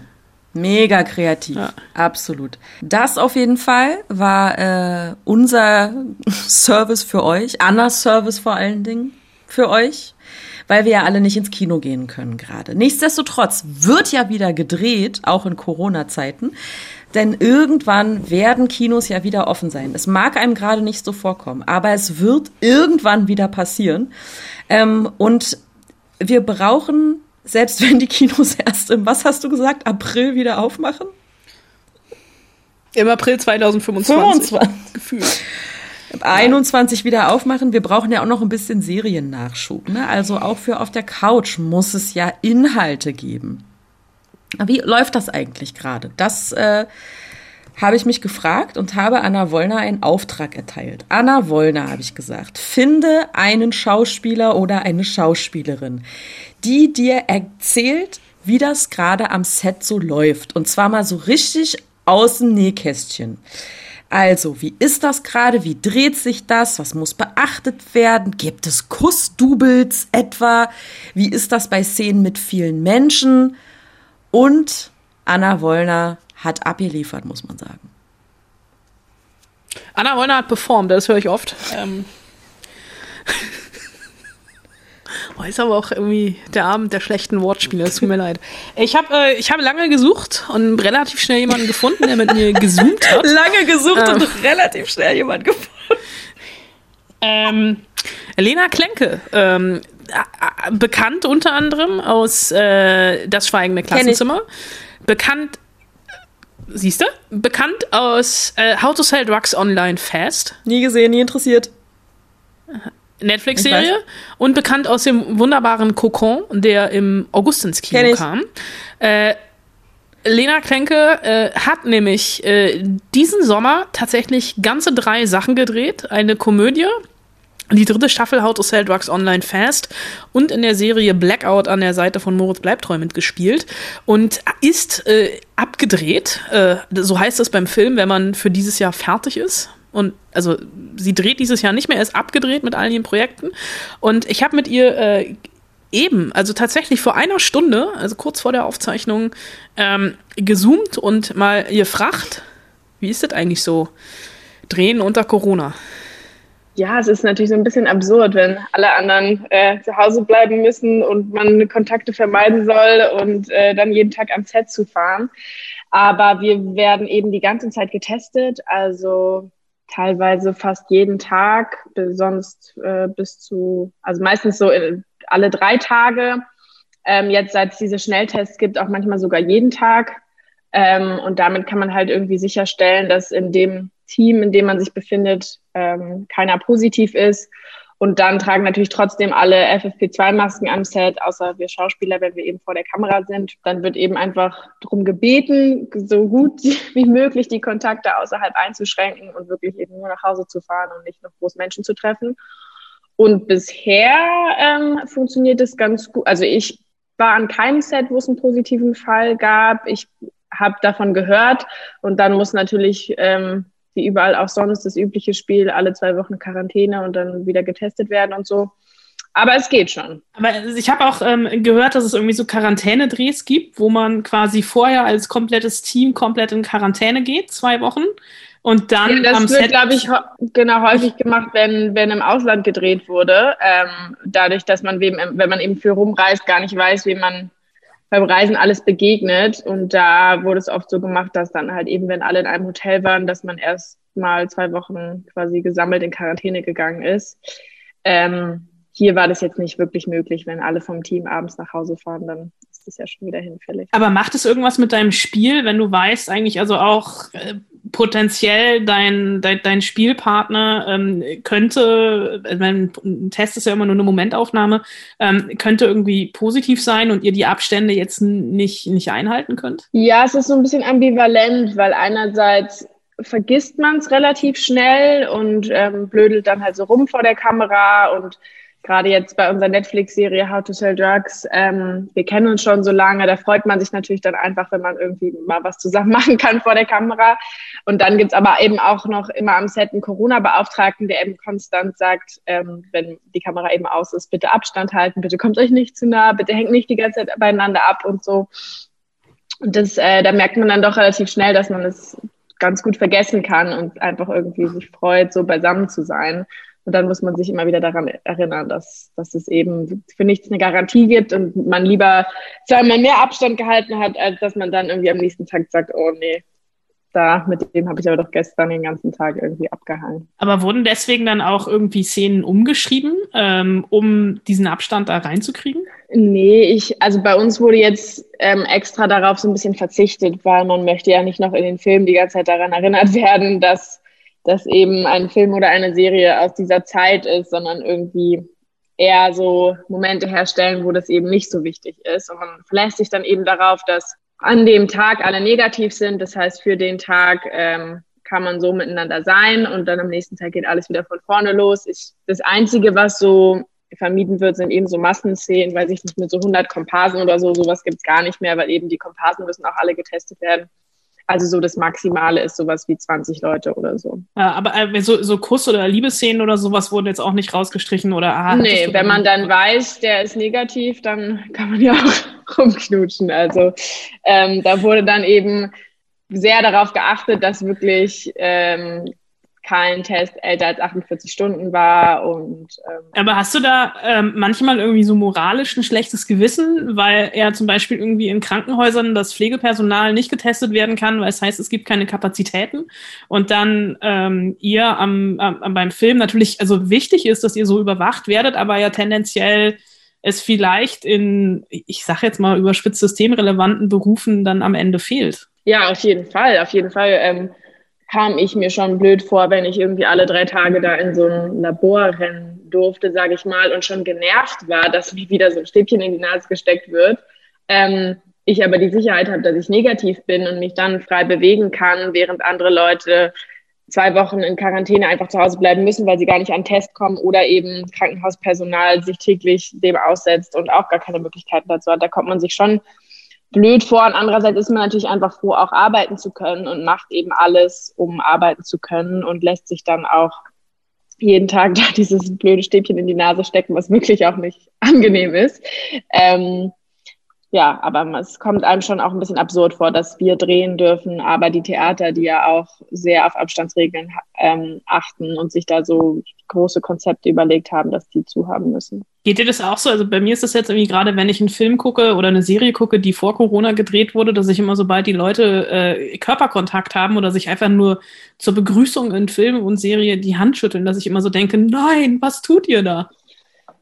Mega kreativ. Ja. Absolut. Das auf jeden Fall war äh, unser Service für euch. Annas Service vor allen Dingen für euch. Weil wir ja alle nicht ins Kino gehen können gerade. Nichtsdestotrotz wird ja wieder gedreht, auch in Corona-Zeiten. Denn irgendwann werden Kinos ja wieder offen sein. Es mag einem gerade nicht so vorkommen, aber es wird irgendwann wieder passieren. Ähm, und wir brauchen, selbst wenn die Kinos erst im, was hast du gesagt, April wieder aufmachen? Im April 2025. 25. Gefühlt. 21 wieder aufmachen. Wir brauchen ja auch noch ein bisschen Seriennachschub. Ne? Also auch für auf der Couch muss es ja Inhalte geben. Wie läuft das eigentlich gerade? Das äh, habe ich mich gefragt und habe Anna Wollner einen Auftrag erteilt. Anna Wollner, habe ich gesagt, finde einen Schauspieler oder eine Schauspielerin, die dir erzählt, wie das gerade am Set so läuft. Und zwar mal so richtig aus dem Nähkästchen. Also, wie ist das gerade? Wie dreht sich das? Was muss beachtet werden? Gibt es Kussdoubles etwa? Wie ist das bei Szenen mit vielen Menschen? Und Anna Wollner hat abgeliefert, muss man sagen. Anna Wollner hat performt, das höre ich oft. Ähm, Oh, ist aber auch irgendwie der Abend der schlechten Wortspiele. Es tut mir leid. Ich habe äh, ich hab lange gesucht und relativ schnell jemanden gefunden, der mit mir gezoomt hat. Lange gesucht Ähm. und relativ schnell jemand gefunden. Ähm, Lena Klenke, ähm, äh, äh, bekannt unter anderem aus äh, Das schweigende. Klassenzimmer. Bekannt, siehst du? Bekannt aus äh, How to Sell Drugs Online Fast. Nie gesehen, nie interessiert. Netflix-Serie und bekannt aus dem wunderbaren Kokon, der im August ins Kino kam. Äh, Lena Klenke äh, hat nämlich äh, diesen Sommer tatsächlich ganze drei Sachen gedreht. Eine Komödie, die dritte Staffel How to Sell Drugs Online Fast und in der Serie Blackout an der Seite von Moritz Bleibtreu mitgespielt und ist äh, abgedreht. Äh, so heißt es beim Film, wenn man für dieses Jahr fertig ist. Und also sie dreht dieses Jahr nicht mehr, ist abgedreht mit all ihren Projekten. Und ich habe mit ihr äh, eben, also tatsächlich vor einer Stunde, also kurz vor der Aufzeichnung, ähm, gezoomt und mal ihr fragt, wie ist das eigentlich so? Drehen unter Corona. Ja, es ist natürlich so ein bisschen absurd, wenn alle anderen äh, zu Hause bleiben müssen und man Kontakte vermeiden soll und äh, dann jeden Tag am Set zu fahren. Aber wir werden eben die ganze Zeit getestet, also teilweise fast jeden Tag, sonst äh, bis zu, also meistens so in, alle drei Tage. Ähm, jetzt, seit es diese Schnelltests gibt, auch manchmal sogar jeden Tag. Ähm, und damit kann man halt irgendwie sicherstellen, dass in dem Team, in dem man sich befindet, ähm, keiner positiv ist. Und dann tragen natürlich trotzdem alle FFP2-Masken am Set, außer wir Schauspieler, wenn wir eben vor der Kamera sind. Dann wird eben einfach darum gebeten, so gut wie möglich die Kontakte außerhalb einzuschränken und wirklich eben nur nach Hause zu fahren und nicht noch groß Menschen zu treffen. Und bisher ähm, funktioniert es ganz gut. Also ich war an keinem Set, wo es einen positiven Fall gab. Ich habe davon gehört und dann muss natürlich ähm, wie überall auch sonst das übliche Spiel, alle zwei Wochen Quarantäne und dann wieder getestet werden und so. Aber es geht schon. Aber ich habe auch ähm, gehört, dass es irgendwie so Quarantänedrehs gibt, wo man quasi vorher als komplettes Team komplett in Quarantäne geht, zwei Wochen. Und dann Ja, das am wird, glaube ich, genau häufig gemacht, wenn, wenn im Ausland gedreht wurde. Ähm, dadurch, dass man, wem, wenn man eben viel rumreist, gar nicht weiß, wie man beim Reisen alles begegnet. Und da wurde es oft so gemacht, dass dann halt eben, wenn alle in einem Hotel waren, dass man erst mal zwei Wochen quasi gesammelt in Quarantäne gegangen ist. Ähm, hier war das jetzt nicht wirklich möglich. Wenn alle vom Team abends nach Hause fahren, dann ist das ja schon wieder hinfällig. Aber macht es irgendwas mit deinem Spiel, wenn du weißt, eigentlich also auch äh, potenziell dein, dein, dein Spielpartner ähm, könnte, ein Test ist ja immer nur eine Momentaufnahme, ähm, könnte irgendwie positiv sein und ihr die Abstände jetzt nicht, nicht einhalten könnt? Ja, es ist so ein bisschen ambivalent, weil einerseits vergisst man es relativ schnell und ähm, blödelt dann halt so rum vor der Kamera und gerade jetzt bei unserer Netflix-Serie How to Sell Drugs, ähm, wir kennen uns schon so lange, da freut man sich natürlich dann einfach, wenn man irgendwie mal was zusammen machen kann vor der Kamera. Und dann gibt's aber eben auch noch immer am Set einen Corona-Beauftragten, der eben konstant sagt, ähm, wenn die Kamera eben aus ist, bitte Abstand halten, bitte kommt euch nicht zu nah, bitte hängt nicht die ganze Zeit beieinander ab und so. Und das, äh, da merkt man dann doch relativ schnell, dass man es ganz gut vergessen kann und einfach irgendwie sich freut, so beisammen zu sein. Und dann muss man sich immer wieder daran erinnern, dass, dass es eben für nichts eine Garantie gibt und man lieber zweimal mehr Abstand gehalten hat, als dass man dann irgendwie am nächsten Tag sagt, oh nee, da, mit dem habe ich aber doch gestern den ganzen Tag irgendwie abgehangen. Aber wurden deswegen dann auch irgendwie Szenen umgeschrieben, ähm, um diesen Abstand da reinzukriegen? Nee, ich, also bei uns wurde jetzt ähm, extra darauf so ein bisschen verzichtet, weil man möchte ja nicht noch in den Filmen die ganze Zeit daran erinnert werden, dass das eben ein Film oder eine Serie aus dieser Zeit ist, sondern irgendwie eher so Momente herstellen, wo das eben nicht so wichtig ist. Und man verlässt sich dann eben darauf, dass an dem Tag alle negativ sind. Das heißt, für den Tag ähm, kann man so miteinander sein und dann am nächsten Tag geht alles wieder von vorne los. Ich, das Einzige, was so vermieden wird, sind eben so Massenszenen, weiß ich nicht, mit so 100 Komparsen oder so. Sowas gibt's gar nicht mehr, weil eben die Komparsen müssen auch alle getestet werden. Also so das Maximale ist sowas wie 20 Leute oder so. Ja, aber äh, so, so Kuss- oder Liebesszenen oder sowas wurden jetzt auch nicht rausgestrichen oder ah, Nee, wenn man dann weiß, der ist negativ, dann kann man ja auch rumknutschen. Also ähm, da wurde dann eben sehr darauf geachtet, dass wirklich ähm, kein Test älter als 48 Stunden war. Und, ähm Aber hast du da ähm, manchmal irgendwie so moralisch ein schlechtes Gewissen, weil er zum Beispiel irgendwie in Krankenhäusern das Pflegepersonal nicht getestet werden kann, weil es heißt, es gibt keine Kapazitäten und dann ähm, ihr am, am, beim Film natürlich, also wichtig ist, dass ihr so überwacht werdet, aber ja tendenziell es vielleicht in, ich sag jetzt mal, überspitzt systemrelevanten Berufen dann am Ende fehlt. Ja, auf jeden Fall, auf jeden Fall. Ähm, kam ich mir schon blöd vor, wenn ich irgendwie alle drei Tage da in so ein Labor rennen durfte, sage ich mal, und schon genervt war, dass mir wieder so ein Stäbchen in die Nase gesteckt wird. Ähm, ich aber die Sicherheit habe, dass ich negativ bin und mich dann frei bewegen kann, während andere Leute zwei Wochen in Quarantäne einfach zu Hause bleiben müssen, weil sie gar nicht an Test kommen oder eben Krankenhauspersonal sich täglich dem aussetzt und auch gar keine Möglichkeiten dazu hat. Da kommt man sich schon blöd vor. Und andererseits ist man natürlich einfach froh, auch arbeiten zu können und macht eben alles, um arbeiten zu können und lässt sich dann auch jeden Tag da dieses blöde Stäbchen in die Nase stecken, was wirklich auch nicht angenehm ist. Ähm, ja, aber es kommt einem schon auch ein bisschen absurd vor, dass wir drehen dürfen, aber die Theater, die ja auch sehr auf Abstandsregeln ähm, achten und sich da so große Konzepte überlegt haben, dass die zu haben müssen. Geht dir das auch so? Also bei mir ist das jetzt irgendwie gerade, wenn ich einen Film gucke oder eine Serie gucke, die vor Corona gedreht wurde, dass ich immer, sobald die Leute äh, Körperkontakt haben oder sich einfach nur zur Begrüßung in Film und Serie die Hand schütteln, dass ich immer so denke, nein, was tut ihr da?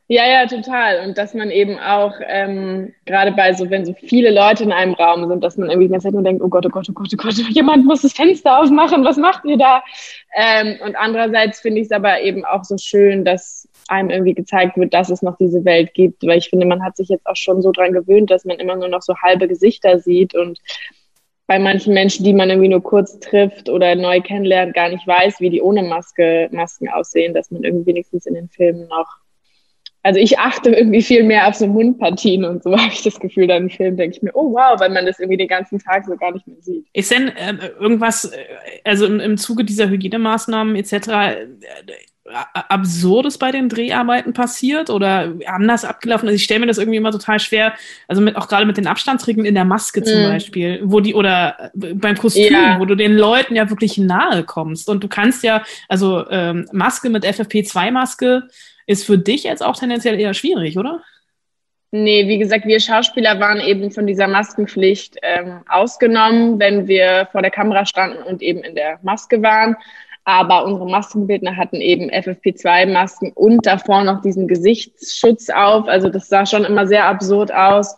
Ja, ja, total. Und dass man eben auch, ähm, gerade bei so, wenn so viele Leute in einem Raum sind, dass man irgendwie die ganze Zeit nur denkt, oh Gott, oh Gott, oh Gott, oh Gott, jemand muss das Fenster aufmachen, was macht ihr da? Ähm, und andererseits finde ich es aber eben auch so schön, dass einem irgendwie gezeigt wird, dass es noch diese Welt gibt, weil ich finde, man hat sich jetzt auch schon so dran gewöhnt, dass man immer nur noch so halbe Gesichter sieht und bei manchen Menschen, die man irgendwie nur kurz trifft oder neu kennenlernt, gar nicht weiß, wie die ohne Maske Masken aussehen, dass man irgendwie wenigstens in den Filmen noch also ich achte irgendwie viel mehr auf so Mundpartien und so habe ich das Gefühl, dann im Film denke ich mir, oh wow, weil man das irgendwie den ganzen Tag so gar nicht mehr sieht. Ist denn äh, irgendwas, also im, im Zuge dieser Hygienemaßnahmen etc., Absurdes bei den Dreharbeiten passiert oder anders abgelaufen? Also ich stelle mir das irgendwie immer total schwer, also mit, auch gerade mit den Abstandsregeln in der Maske zum mm. Beispiel, wo die oder äh, beim Kostüm, ja. wo du den Leuten ja wirklich nahe kommst und du kannst ja, also ähm, Maske mit FFP2-Maske ist für dich jetzt auch tendenziell eher schwierig, oder? Nee, wie gesagt, wir Schauspieler waren eben von dieser Maskenpflicht ähm, ausgenommen, wenn wir vor der Kamera standen und eben in der Maske waren. Aber unsere Maskenbildner hatten eben FFP2-Masken und davor noch diesen Gesichtsschutz auf. Also das sah schon immer sehr absurd aus.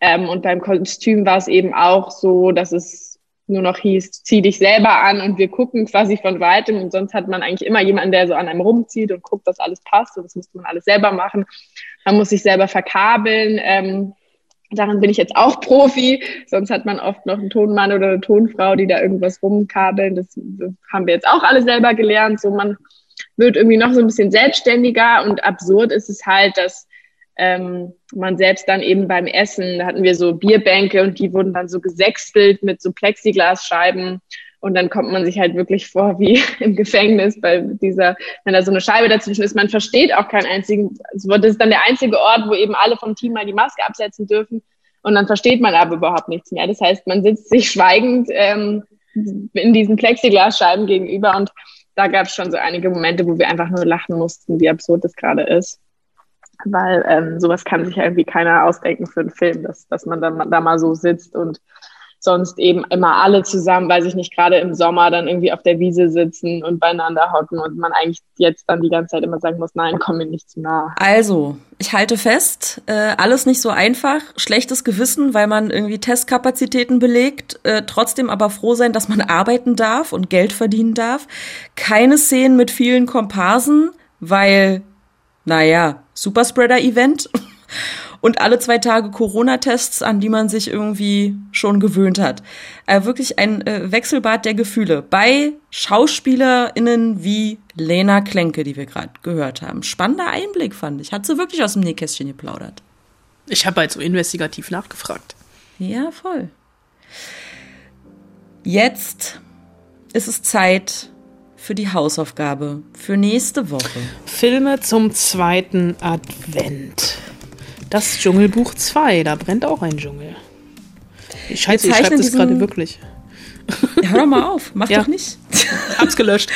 Ähm, und beim Kostüm war es eben auch so, dass es nur noch hieß, zieh dich selber an und wir gucken quasi von weitem und sonst hat man eigentlich immer jemanden, der so an einem rumzieht und guckt, dass alles passt und das musste man alles selber machen. Man muss sich selber verkabeln. Ähm, daran bin ich jetzt auch Profi. Sonst hat man oft noch einen Tonmann oder eine Tonfrau, die da irgendwas rumkabeln. Das, das haben wir jetzt auch alle selber gelernt. So man wird irgendwie noch so ein bisschen selbstständiger und absurd ist es halt, dass ähm, man selbst dann eben beim Essen, da hatten wir so Bierbänke und die wurden dann so gesextelt mit so Plexiglasscheiben. Und dann kommt man sich halt wirklich vor wie im Gefängnis bei dieser, wenn da so eine Scheibe dazwischen ist. Man versteht auch keinen einzigen, das ist dann der einzige Ort, wo eben alle vom Team mal die Maske absetzen dürfen. Und dann versteht man aber überhaupt nichts mehr. Das heißt, man sitzt sich schweigend ähm, in diesen Plexiglasscheiben gegenüber. Und da gab es schon so einige Momente, wo wir einfach nur lachen mussten, wie absurd das gerade ist weil ähm, sowas kann sich ja irgendwie keiner ausdenken für einen Film, dass, dass man dann da mal so sitzt und sonst eben immer alle zusammen, weiß ich nicht, gerade im Sommer dann irgendwie auf der Wiese sitzen und beieinander hocken und man eigentlich jetzt dann die ganze Zeit immer sagen muss, nein, komm mir nicht zu nah. Also, ich halte fest, äh, alles nicht so einfach, schlechtes Gewissen, weil man irgendwie Testkapazitäten belegt, äh, trotzdem aber froh sein, dass man arbeiten darf und Geld verdienen darf. Keine Szenen mit vielen Komparsen, weil naja, Superspreader-Event und alle zwei Tage Corona-Tests, an die man sich irgendwie schon gewöhnt hat. Äh, wirklich ein äh, Wechselbad der Gefühle bei SchauspielerInnen wie Lena Klenke, die wir gerade gehört haben. Spannender Einblick, fand ich. Hat sie wirklich aus dem Nähkästchen geplaudert. Ich habe halt so investigativ nachgefragt. Ja, voll. Jetzt ist es Zeit für die Hausaufgabe für nächste Woche. Filme zum zweiten Advent. Das Dschungelbuch 2, da brennt auch ein Dschungel. Ich scheiße, ich schreibe das gerade wirklich. Ja, hör doch mal auf, mach ja. doch nicht. Hab's gelöscht.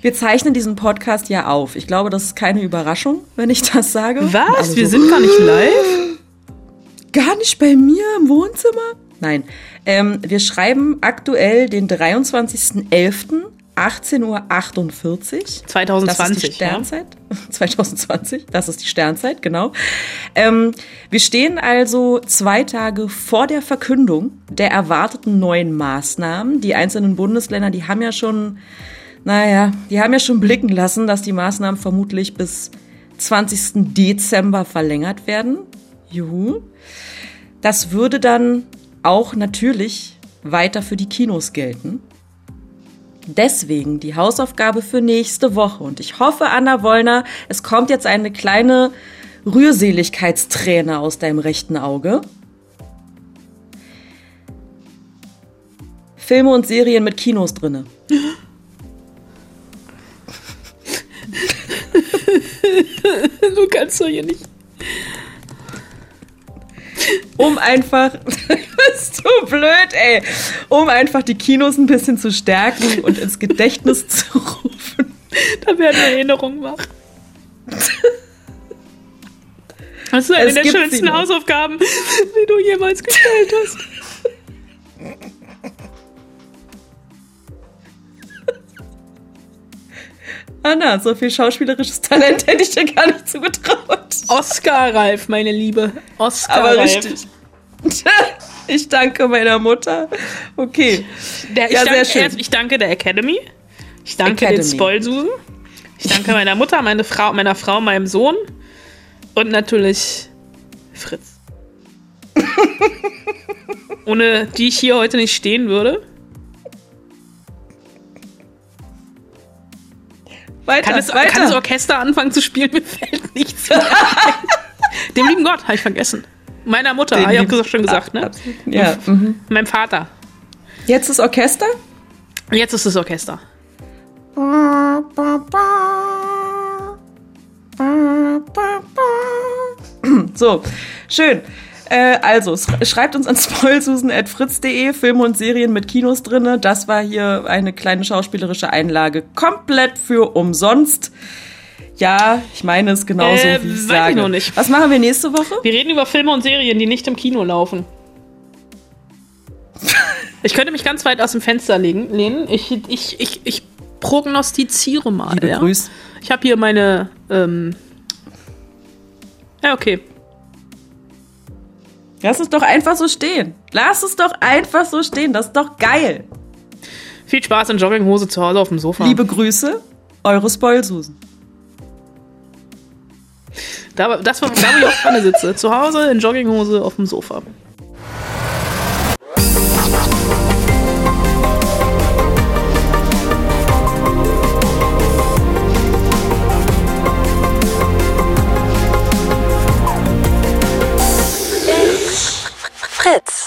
Wir zeichnen diesen Podcast ja auf. Ich glaube, das ist keine Überraschung, wenn ich das sage. Was? Also Wir so, sind gar nicht live? Gar nicht bei mir im Wohnzimmer? Nein. Ähm, wir schreiben aktuell den 23.11. 18.48 Uhr. 2020. Das ist die Sternzeit. 2020, das ist die Sternzeit, genau. Ähm, wir stehen also zwei Tage vor der Verkündung der erwarteten neuen Maßnahmen. Die einzelnen Bundesländer, die haben ja schon, naja, die haben ja schon blicken lassen, dass die Maßnahmen vermutlich bis 20. Dezember verlängert werden. Juhu. Das würde dann auch natürlich weiter für die Kinos gelten. Deswegen die Hausaufgabe für nächste Woche. Und ich hoffe, Anna Wollner, es kommt jetzt eine kleine Rührseligkeitsträne aus deinem rechten Auge. Filme und Serien mit Kinos drinne. du kannst doch hier nicht. Um einfach, bist du blöd, ey, um einfach die Kinos ein bisschen zu stärken und ins Gedächtnis zu rufen. Da werden Erinnerungen wach. Das ist eine Es der schönsten. Hausaufgaben, die du jemals gestellt hast. Anna, so viel schauspielerisches Talent hätte ich dir gar nicht zugetraut. Oscar-reif, meine Liebe. Aber Oscar-reif. richtig. Ich danke meiner Mutter. Okay. Der, ich, Ja, danke, sehr schön. erst- ich danke der Academy. Ich danke Academy. den Spoilsusen. Ich danke meiner Mutter, meine Frau, meiner Frau, meinem Sohn. Und natürlich Fritz. Ohne die ich hier heute nicht stehen würde. Weiter, Kann das, weiter. kann das Orchester anfangen zu spielen? Mir fällt nichts mehr. Dem lieben Gott, habe ich vergessen. Meiner Mutter, habe ich auch gesagt- schon gesagt, ne? ja. Mhm. Meinem Vater. Jetzt das Orchester? Jetzt ist das Orchester. So, schön. Äh, also, sch- schreibt uns an spoilsusen.fritz.de, Filme und Serien mit Kinos drinne. Das war hier eine kleine schauspielerische Einlage. Komplett für umsonst. Ja, ich meine es genauso, Äh, wie ich weiß ich sage. noch nicht. Was machen wir nächste Woche? Wir reden über Filme und Serien, die nicht im Kino laufen. Ich könnte mich ganz weit aus dem Fenster legen, lehnen. Ich, ich, ich, ich prognostiziere mal. Liebe ja? Grüß. Ich habe hier meine. Ähm ja, okay. Lass es doch einfach so stehen. Lass es doch einfach so stehen. Das ist doch geil. Viel Spaß in Jogginghose zu Hause auf dem Sofa. Liebe Grüße, eure Spoilsusen. Da, das war, da wo ich auch gerade sitze. Zu Hause in Jogginghose auf dem Sofa. Fritz.